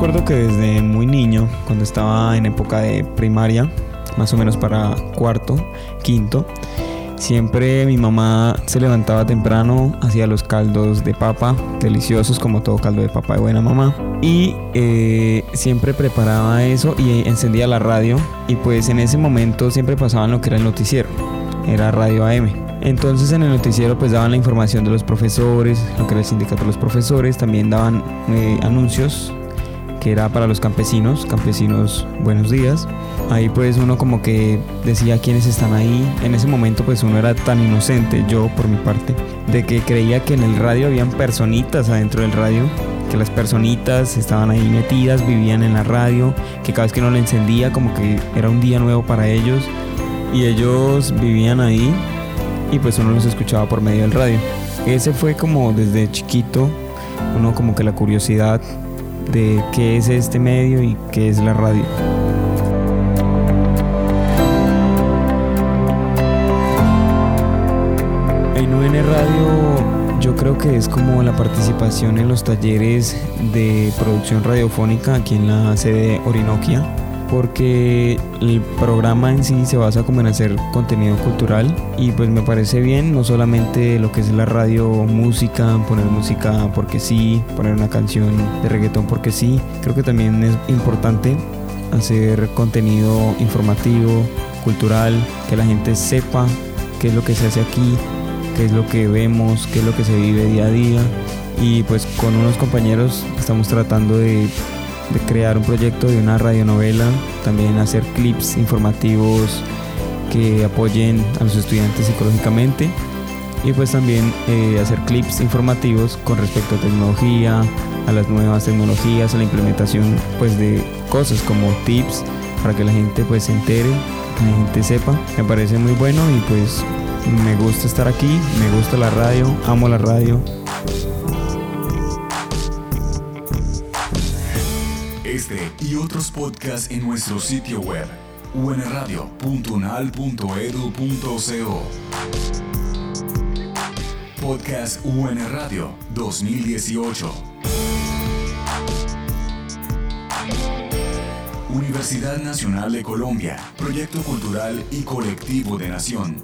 Recuerdo que desde muy niño, cuando estaba en época de primaria, más o menos para cuarto, quinto, siempre mi mamá se levantaba temprano, hacía los caldos de papa, deliciosos como todo caldo de papa de buena mamá, y eh, siempre preparaba eso y encendía la radio, y pues en ese momento siempre pasaban lo que era el noticiero, era radio AM. Entonces en el noticiero pues daban la información de los profesores, lo que era el sindicato de los profesores, también daban eh, anuncios que era para los campesinos, campesinos buenos días. Ahí pues uno como que decía quiénes están ahí. En ese momento pues uno era tan inocente, yo por mi parte, de que creía que en el radio habían personitas adentro del radio, que las personitas estaban ahí metidas, vivían en la radio, que cada vez que uno la encendía como que era un día nuevo para ellos y ellos vivían ahí y pues uno los escuchaba por medio del radio. Ese fue como desde chiquito, uno como que la curiosidad de qué es este medio y qué es la radio. En UN Radio yo creo que es como la participación en los talleres de producción radiofónica aquí en la sede Orinoquia porque el programa en sí se basa como en hacer contenido cultural y pues me parece bien no solamente lo que es la radio música poner música porque sí poner una canción de reggaetón porque sí. Creo que también es importante hacer contenido informativo cultural que la gente sepa qué es lo que se hace aquí qué es lo que vemos qué es lo que se vive día a día. Y pues con unos compañeros estamos tratando de de crear un proyecto de una radionovela, también hacer clips informativos que apoyen a los estudiantes psicológicamente y pues también eh, hacer clips informativos con respecto a tecnología, a las nuevas tecnologías, a la implementación pues de cosas como tips para que la gente pues se entere, que la gente sepa. Me parece muy bueno y pues me gusta estar aquí, me gusta la radio, amo la radio, Este y otros podcasts en nuestro sitio web unradio.unal.edu.co Podcast UN Radio 2018 Universidad Nacional de Colombia, Proyecto Cultural y Colectivo de Nación.